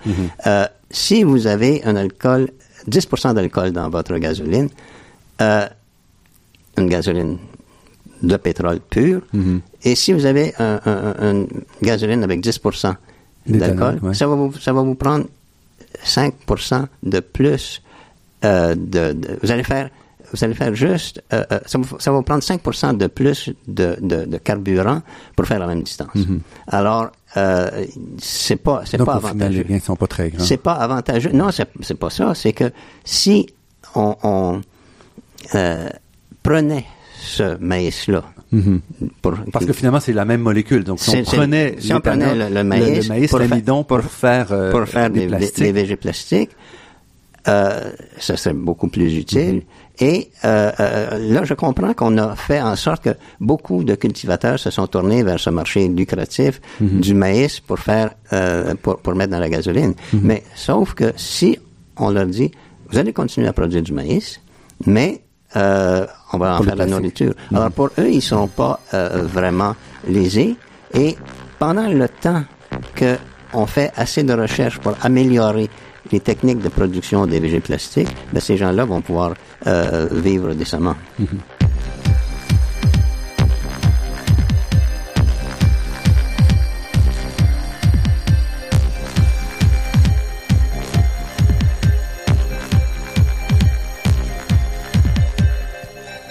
C: Euh, si vous avez un alcool, 10% d'alcool dans votre gasoline, euh, une gasoline de pétrole pur,
B: Mhm.
C: et si vous avez un, un- un- une gasoline avec 10%
B: D'éthanol,
C: d'alcool,
B: ouais.
C: ça, va vous, ça va vous prendre 5% de plus euh, de, de- Vous allez faire... Vous allez faire juste, euh, ça, vous, ça va vous prendre 5% de plus de, de, de carburant pour faire la même distance. Alors, euh, c'est pas, c'est pas
B: au final, les
C: avantageux.
B: sont pas très grands.
C: C'est pas avantageux. Non, c'est, c'est pas ça. C'est que si on, on, euh, prenait ce maïs-là,
B: Mhm.
C: pour,
B: Parce que finalement, c'est la même molécule. Donc, si on prenait,
C: si on prenait
B: l'éthanol,
C: le- le maïs pour
B: l'amidon pour, faire, euh,
C: pour faire
B: des
C: des,
B: plastiques.
C: des euh, ça serait beaucoup plus utile.
B: Mhm.
C: Et euh, euh, là, je comprends qu'on a fait en sorte que beaucoup de cultivateurs se sont tournés vers ce marché lucratif
B: Mhm.
C: du maïs pour faire euh, pour, pour mettre dans la gasoline.
B: Mhm.
C: Mais sauf que si on leur dit, vous allez continuer à produire du maïs, mais on va en
B: Pour
C: faire la nourriture. Alors pour eux, ils sont pas vraiment lésés. Et pendant le temps que on fait assez de recherches pour améliorer les techniques de production des végétaux plastiques, ben, ces gens-là vont pouvoir euh, vivre décemment.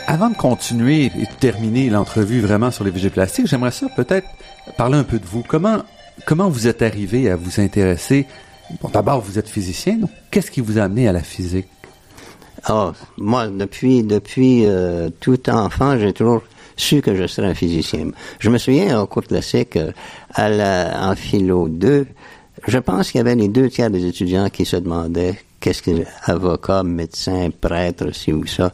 B: Avant de continuer et de terminer l'entrevue vraiment sur les végétaux plastiques, j'aimerais peut-être parler un peu de vous. Comment, vous êtes arrivé à vous intéresser? D'abord, vous êtes physicien, qu'est-ce qui vous a amené à la physique?
C: Oh, moi, depuis, depuis euh, tout enfant, j'ai toujours su que je serais un physicien. Je me souviens, au cours classique, euh, à la, en philo 2, je pense qu'il y avait les deux tiers des étudiants qui se demandaient qu'est-ce que avocat, médecin, prêtre, ci ou ça.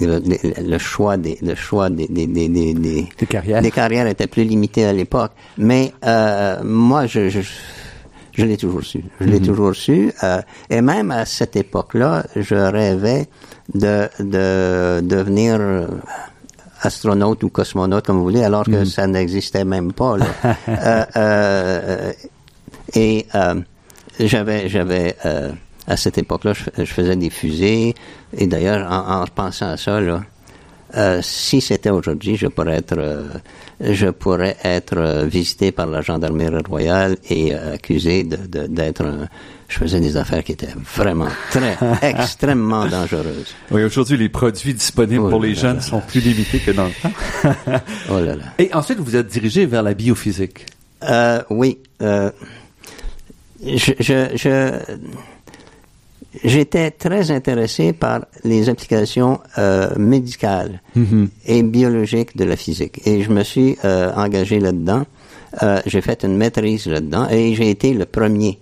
C: Le, le- le choix des, le choix des, des, des, des, des-
B: Des carrières.
C: des carrières était plus limité à l'époque. Mais euh, moi, je, je, je l'ai toujours su. Je l'ai toujours su. euh, et même à cette époque-là, je rêvais de, de devenir euh, astronaute ou cosmonaute, comme vous voulez, alors que ça n'existait même pas. Là. Euh, euh, et euh, j'avais, j'avais à cette époque-là, je faisais des fusées. Et d'ailleurs, en, en pensant à ça, là, euh, si c'était aujourd'hui, je pourrais être, euh, je pourrais être euh, visité par la gendarmerie royale et accusé de, d'être. Je faisais des affaires qui étaient vraiment très, extrêmement dangereuses.
B: Oui, aujourd'hui, les produits disponibles
C: Oh
B: pour les jeunes sont plus limités que dans le temps.
C: Oh là là.
B: Et ensuite, vous êtes dirigé vers la biophysique.
C: Euh, oui. Je, je, je- j'étais très intéressé par les applications euh, médicales et biologiques de la physique. Et je me suis euh, engagé là-dedans. Euh, j'ai fait une maîtrise là-dedans et j'ai été le premier.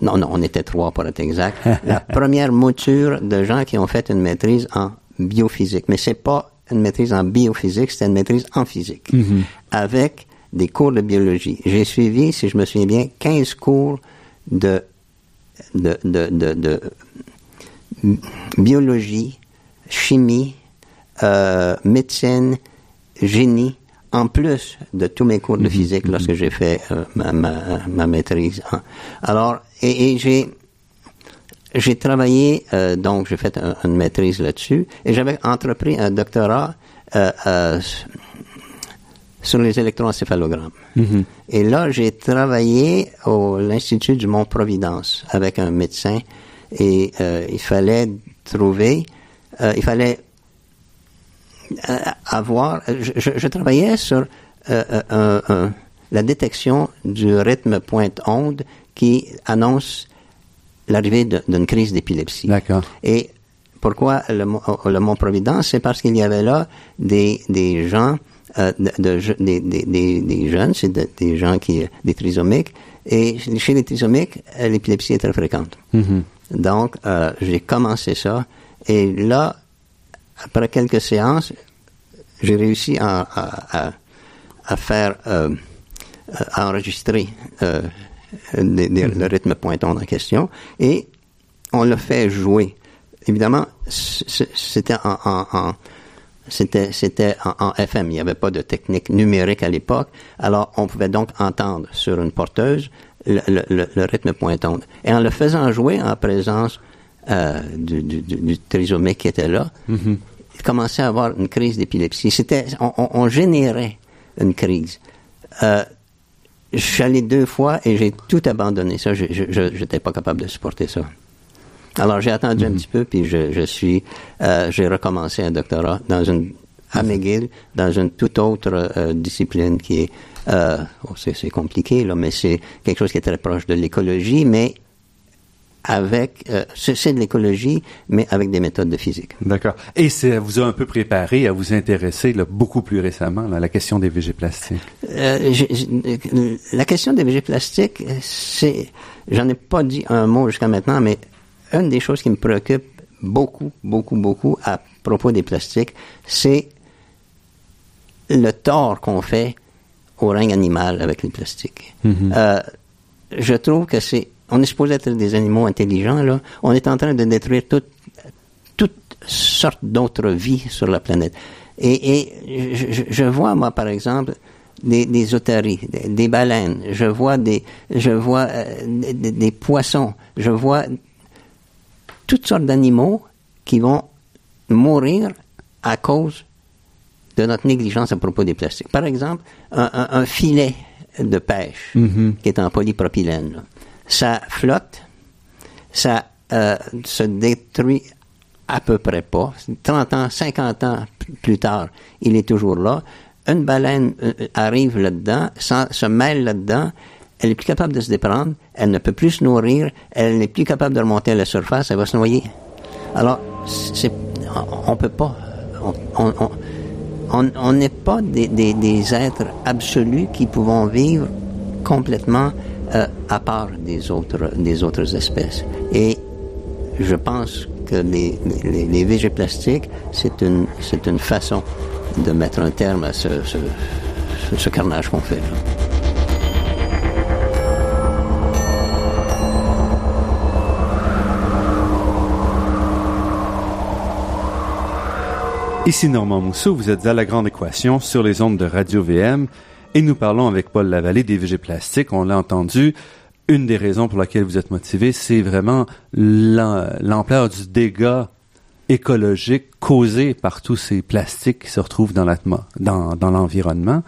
C: Non, non, on était trois pour être exact. la première mouture de gens qui ont fait une maîtrise en biophysique. Mais c'est pas une maîtrise en biophysique, c'était une maîtrise en physique. Avec des cours de biologie. J'ai suivi, si je me souviens bien, 15 cours de, de, de, de, de biologie, chimie, euh, médecine, génie, en plus de tous mes cours de physique lorsque j'ai fait euh, ma, ma, ma maîtrise. Alors, et, et j'ai j'ai travaillé, euh, donc j'ai fait un- une maîtrise là-dessus, et j'avais entrepris un doctorat euh, sur les électroencéphalogrammes. Et là, j'ai travaillé au l'Institut du Mont-Providence avec un médecin, et euh, il fallait trouver, euh, il fallait euh, avoir, je, je- je travaillais sur euh, la détection du rythme pointe-onde qui annonce l'arrivée de- d'une crise d'épilepsie.
B: D'accord.
C: Et pourquoi le, le Mont-Providence? C'est parce qu'il y avait là des, des gens, euh, de, de des, des, des, jeunes, c'est de- des gens qui, des trisomiques, et chez les trisomiques, euh, l'épilepsie est très fréquente. Donc, euh, j'ai commencé ça, et là, après quelques séances, j'ai réussi à, à, à, à faire, euh, à enregistrer euh, le rythme pointant en question, et on l'a fait jouer. Évidemment, c'était en, en- en- c'était c'était en, en FM. Il n'y avait pas de technique numérique à l'époque. Alors, on pouvait donc entendre sur une porteuse le, le- le- le rythme pointant. Et en le faisant jouer en présence euh, du, du, du, du trisomique qui était là, il commençait à avoir une crise d'épilepsie. C'était, on, on- on générait une crise. Euh, je suis allé deux fois et j'ai tout abandonné. Ça, je n'étais pas capable de supporter ça. Alors j'ai attendu un petit peu, puis je, je suis, euh, j'ai recommencé un doctorat dans une à McGill, dans une toute autre euh, discipline qui est, euh, oh, c'est c'est compliqué là, mais c'est quelque chose qui est très proche de l'écologie, mais avec, euh, c'est de l'écologie, mais avec des méthodes de physique.
B: D'accord. Et ça vous a un peu préparé à vous intéresser là, beaucoup plus récemment là, à la question des végés plastiques?
C: Euh, j'ai- la question des végés plastiques, c'est, j'en ai pas dit un mot jusqu'à maintenant, mais une des choses qui me préoccupe beaucoup, beaucoup, beaucoup à propos des plastiques, c'est le tort qu'on fait au règne animal avec les plastiques. Euh, je trouve que c'est, on est supposé être des animaux intelligents, là. On est en train de détruire toute, toutes sortes d'autres vies sur la planète. Et, et je, vois, moi, par exemple, des, des otaries, des, des baleines, je vois des, je vois euh, des poissons, je vois toutes sortes d'animaux qui vont mourir à cause de notre négligence à propos des plastiques. Par exemple, un, un- un filet de pêche qui est en polypropylène, là. ça flotte, ça euh, se détruit à peu près pas. 30 ans, 50 ans plus tard, il est toujours là. Une baleine euh, euh, arrive là-dedans, se mêle là-dedans, elle est plus capable de se déprendre, elle ne peut plus se nourrir, elle n'est plus capable de remonter à la surface, elle va se noyer. Alors, c'est, on, peut pas. On, n'est pas des, êtres absolus qui pouvons vivre complètement euh, à part des autres, espèces. Et je pense que les, les, les c'est une, façon de mettre un terme à ce- ce carnage qu'on fait. là.
B: Ici Normand Mousseau, vous êtes à La Grande Équation sur les ondes de Radio VM et nous parlons avec Paul Lavallée des végés plastiques. On l'a entendu, une des raisons pour laquelle vous êtes motivé, c'est vraiment l'am- l'ampleur du dégât écologique causé par tous ces plastiques qui se retrouvent dans l'atmo- dans, l'environnement.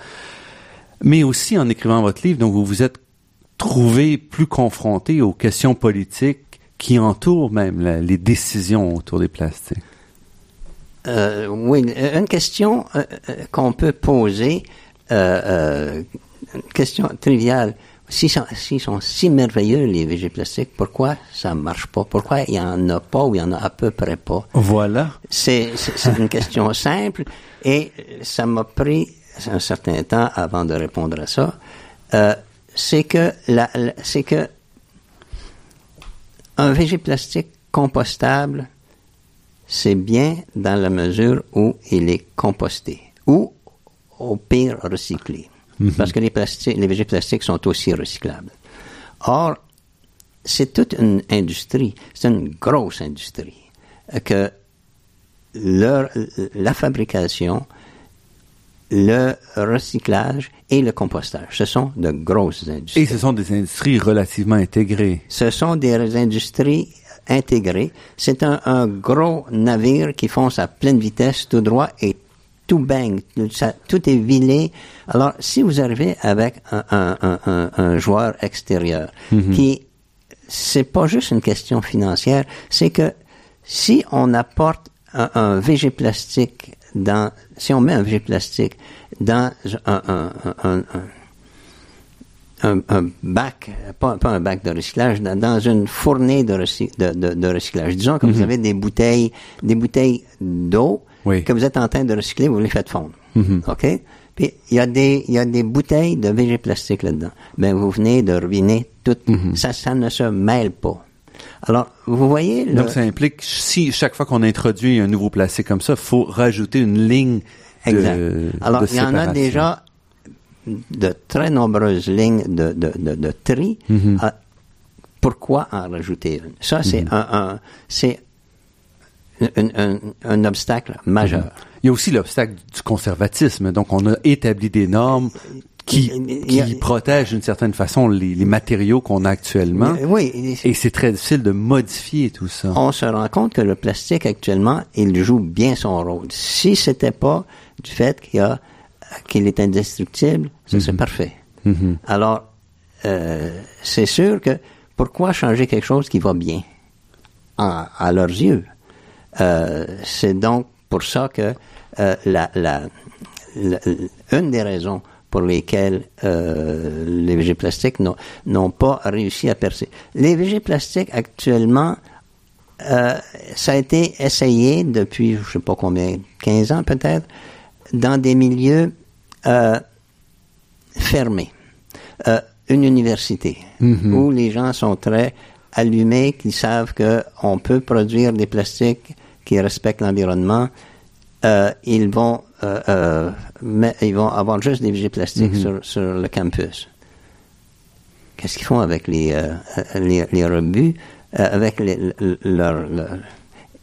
B: Mais aussi en écrivant votre livre, donc vous vous êtes trouvé plus confronté aux questions politiques qui entourent même les décisions autour des plastiques.
C: Euh, oui, une question euh, euh, qu'on peut poser, euh, euh, une question triviale. S'ils sont, s'ils sont si merveilleux, les végés plastiques, pourquoi ça marche pas? Pourquoi il y en a pas ou il y en a à peu près pas?
B: Voilà.
C: C'est, une question simple et ça m'a pris un certain temps avant de répondre à ça. Euh, c'est que la, la- c'est que un végé plastique compostable, c'est bien dans la mesure où il est composté ou au pire recyclé. Parce que les, plastiques, les végés plastiques sont aussi recyclables. Or, c'est toute une industrie, c'est une grosse industrie, que leur, la fabrication, le recyclage et le compostage, ce sont de grosses industries.
B: Et ce sont des industries relativement intégrées.
C: Ce sont des industries intégré. C'est un, un gros navire qui fonce à pleine vitesse tout droit et tout ça, tout est vilé. Alors, si vous arrivez avec un, un, un, un joueur extérieur qui, c'est pas juste une question financière, c'est que si on apporte un, un VG plastique dans, si on met un VG plastique dans un, un, bac, pas, pas un bac de recyclage, dans, une fournée de, recy- de, de, de recyclage. Disons que vous avez des bouteilles, des bouteilles d'eau
B: Oui.
C: que vous êtes en train de recycler, vous les faites fondre.
B: Mhm.
C: OK? Puis il y a des il y a des bouteilles de VG plastique là-dedans. Ben vous venez de ruiner tout.
B: Mhm.
C: Ça ça ne se mêle pas. Alors vous voyez le,
B: Donc, ça implique, si chaque fois qu'on introduit un nouveau plastique comme ça, faut rajouter une ligne de,
C: Exact. Alors, il y en a déjà de très nombreuses lignes de, de, de, de tri.
B: Mhm.
C: Ah, pourquoi en rajouter une? Ça, c'est un, un, c'est un, un, un obstacle majeur.
B: Il y a aussi l'obstacle du conservatisme. Donc, on a établi des normes qui,
C: a-
B: qui protègent d'une certaine façon les, les matériaux qu'on a actuellement.
C: Oui,
B: Et c'est très difficile de modifier tout ça.
C: on se rend compte que le plastique actuellement, il joue bien son rôle. Si c'était pas du fait qu'il y a qu'il est indestructible, ce serait parfait.
B: Mhm.
C: Alors, euh, c'est sûr que pourquoi changer quelque chose qui va bien en- à leurs yeux? Euh, C'est donc pour ça que euh, la, la, la- une des raisons pour lesquelles euh, les VG plastiques n'ont- n'ont pas réussi à percer. Les VG plastiques actuellement, ça a été essayé depuis, je sais pas combien, 15 ans peut-être, dans des milieux euh, fermés. Euh, une université où les gens sont très allumés, qui savent qu'on peut produire des plastiques qui respectent l'environnement. Euh, ils vont euh, mais ils vont avoir juste des VG plastiques sur, sur le campus. Qu'est-ce qu'ils font avec les, les, les rebuts, avec les, le- leur, leur-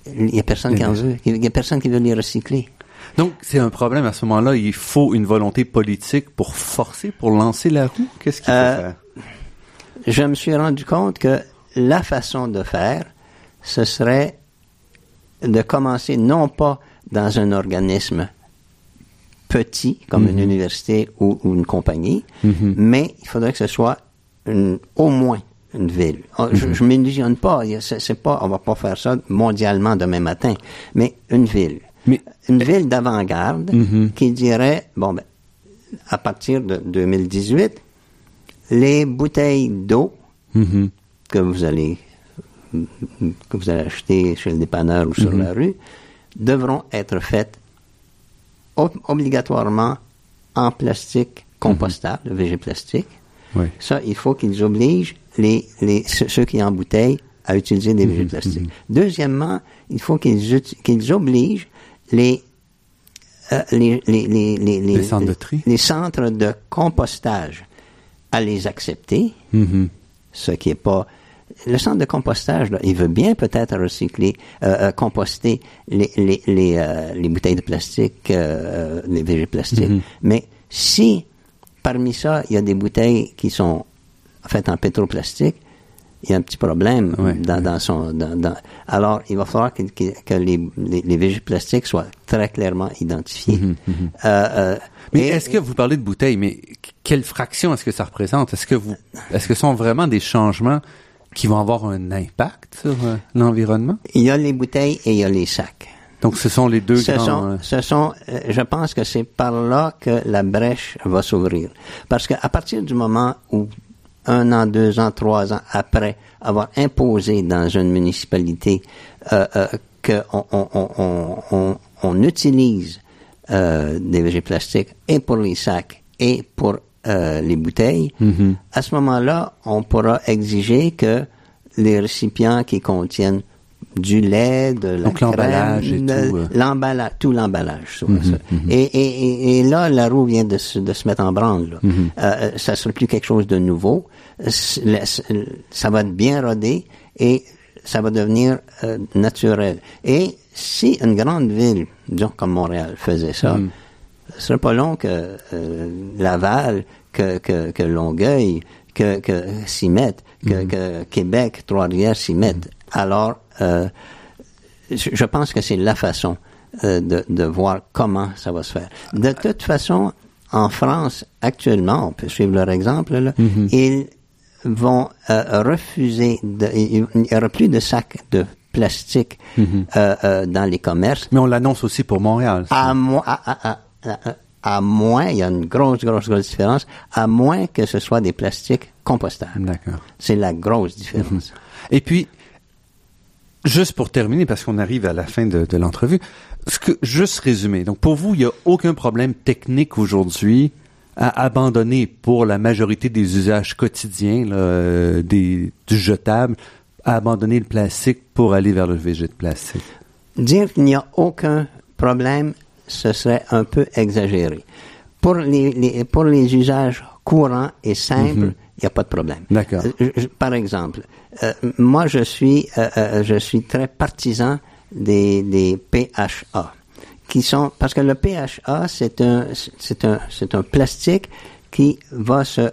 C: il y a personne qui en veut, il y a personne qui veut les recycler.
B: Donc, c'est un problème à ce moment-là. Il faut une volonté politique pour forcer, pour lancer la roue. Qu'est-ce qu'il faut
C: Euh,
B: faire?
C: je me suis rendu compte que la façon de faire, ce serait de commencer non pas dans un organisme petit, comme une université ou, ou une compagnie, mais il faudrait que ce soit une- au moins une ville. Oh, Je, je m'illusionne pas, c'est pas, on va pas faire ça mondialement demain matin, mais une ville.
B: Mais-
C: une ville d'avant-garde qui dirait, bon ben, à partir de 2018, les bouteilles d'eau
B: Mhm.
C: que vous allez que vous allez acheter chez le dépanneur ou sur la rue devront être faites ob- obligatoirement en plastique compostable, plastique.
B: Oui.
C: Ça, il faut qu'ils obligent les, les, ceux qui embouteillent à utiliser des VG plastiques. Deuxièmement, il faut qu'ils qu'ils obligent les, euh, les, les, les,
B: centres de tri.
C: les centres de compostage à les accepter,
B: Mhm.
C: ce qui est pas le centre de compostage, là, il veut bien peut-être recycler, euh, euh, composter les, les, les, euh, les bouteilles de plastique, euh, les VG plastiques.
B: Mhm.
C: Mais si parmi ça, il y a des bouteilles qui sont faites en pétroplastique, il y a un petit problème
B: Ouais,
C: dans,
B: ouais.
C: dans son. Dans, dans- alors, il va falloir que, que, que les, les, les VG plastiques soient très clairement identifiés. Euh, euh,
B: Mhm, Mais est-ce que vous parlez de bouteilles, mais qu- quelle fraction est-ce que ça représente? Est-ce que vous, est-ce que ce sont vraiment des changements qui vont avoir un impact sur euh, l'environnement?
C: il y a les bouteilles et il y a les sacs.
B: Donc, ce sont les deux
C: ce
B: grands...
C: sont,
B: euh,
C: ce sont, euh, je pense que c'est par là que la brèche va s'ouvrir. Parce qu'à partir du moment où un an, deux ans, trois ans après avoir imposé dans une municipalité euh, euh, qu'on on, on, on, on, utilise euh, des VG plastiques et pour les sacs et pour euh, les bouteilles,
B: Mhm.
C: à ce moment-là, on pourra exiger que les récipients qui contiennent du lait, de la
B: Donc, l'emballage et
C: de-
B: tout, euh.
C: l'emballage, tout l'emballage. ça,
B: Mhm,
C: ça. Et, et, et, et là, la roue vient de se, de se mettre en branle. Là.
B: Mhm.
C: Euh, ça sera plus quelque chose de nouveau. Ça va être bien rodé et ça va devenir euh, naturel. Et si une grande ville, disons comme Montréal, faisait ça, ce serait pas long que euh, Laval, que, que, que Longueuil, que, que s'y mettent, que, que Québec, Trois-Rivières s'y mettent. Alors, euh, je pense que c'est la façon euh, de, de voir comment ça va se faire. De toute façon, en France, actuellement, on peut suivre leur exemple, là, ils vont euh, refuser, de, il n'y aura plus de sacs de plastique euh, euh, dans les commerces,
B: Mais on l'annonce aussi pour Montréal.
C: à, mo- à, à, à, à- à moins, il y a une grosse, grosse, grosse différence, à moins que ce soit des plastiques compostables.
B: D'accord.
C: C'est la grosse différence.
B: Et puis, juste pour terminer, parce qu'on arrive à la fin de, l'entrevue, ce que, juste résumer. Donc, pour vous, il n'y a aucun problème technique aujourd'hui à abandonner pour la majorité des usages quotidiens là, euh, des, du jetable, à abandonner le plastique pour aller vers le végé de plastique?
C: Dire qu'il n'y a aucun problème, ce serait un peu exagéré. Pour les- pour les usages courants et simples, il n'y a pas de problème.
B: D'accord.
C: Euh, par exemple, euh, moi je suis euh, euh, je suis très partisan des, des PHA qui sont parce que le PHA c'est un c'est un c'est un plastique qui va se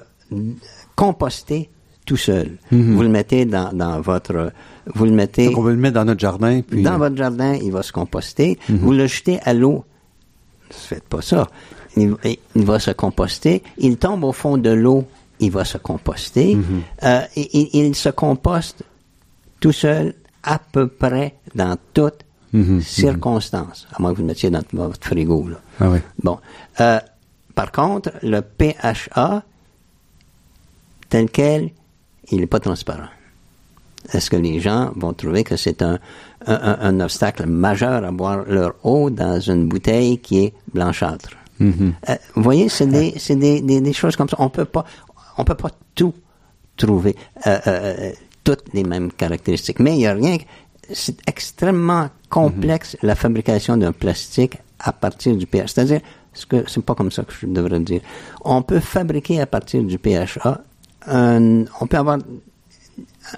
C: composter tout seul. Vous le mettez dans, dans votre vous le mettez
B: Donc, on va le mettre dans notre jardin. Puis,
C: dans votre jardin, il va se composter. Vous le jetez à l'eau. Ne faites pas ça. Il, il va se composter. Il tombe au fond de l'eau. Il va se composter. Euh, il, se composte tout seul à peu près dans toutes circonstances. À moins que vous le mettiez dans votre frigo. Là.
B: Ah oui.
C: Bon. Euh, par contre, le PHA, tel quel, il n'est pas transparent. Est-ce que les gens vont trouver que c'est un, un, un- un obstacle majeur à boire leur eau dans une bouteille qui est blanchâtre? Euh, vous voyez, c'est des, des, des, des choses comme ça. On peut pas, on peut pas tout trouver, euh, euh, toutes les mêmes caractéristiques. Mais il y a rien. que- C'est extrêmement complexe la fabrication d'un plastique à partir du pH. C'est-à-dire, ce que c'est pas comme ça que je devrais dire. On peut fabriquer à partir du PHA un, on peut avoir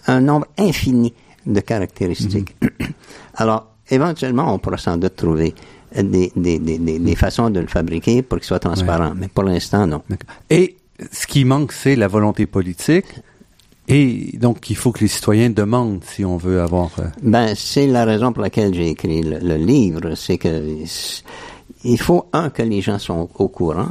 C: un nombre infini de caractéristiques. Alors, éventuellement, on pourra sans doute trouver des, des, des, des, façons de le fabriquer pour qu'il soit transparent. Mais pour l'instant, non.
B: Et ce qui manque, c'est la volonté politique. Et donc, il faut que les citoyens demandent si on veut avoir... euh,
C: Ben, c'est la raison pour laquelle j'ai écrit le, le livre. C'est que il faut, un, que les gens soient au courant,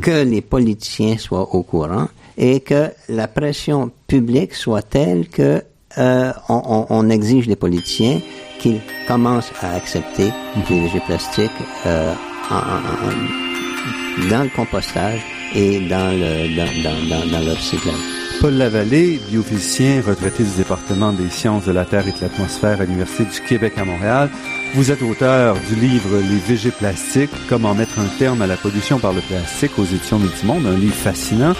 C: que les politiciens soient au courant et que la pression publique soit telle que euh, on, on- on exige des politiciens qu'ils commencent à accepter les végés plastiques euh, en- en- en- dans le compostage et dans le dans, dans, dans, dans le recyclage.
B: Paul Lavallée, biophysicien retraité du département des sciences de la Terre et de l'atmosphère à l'Université du Québec à Montréal. Vous êtes auteur du livre Les végés plastiques, comment mettre un terme à la pollution par le plastique aux éditions Multimonde, un livre fascinant.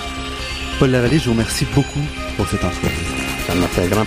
B: Paul Lavallée, je vous remercie beaucoup pour cette entrevue.
C: Ça m'a fait grand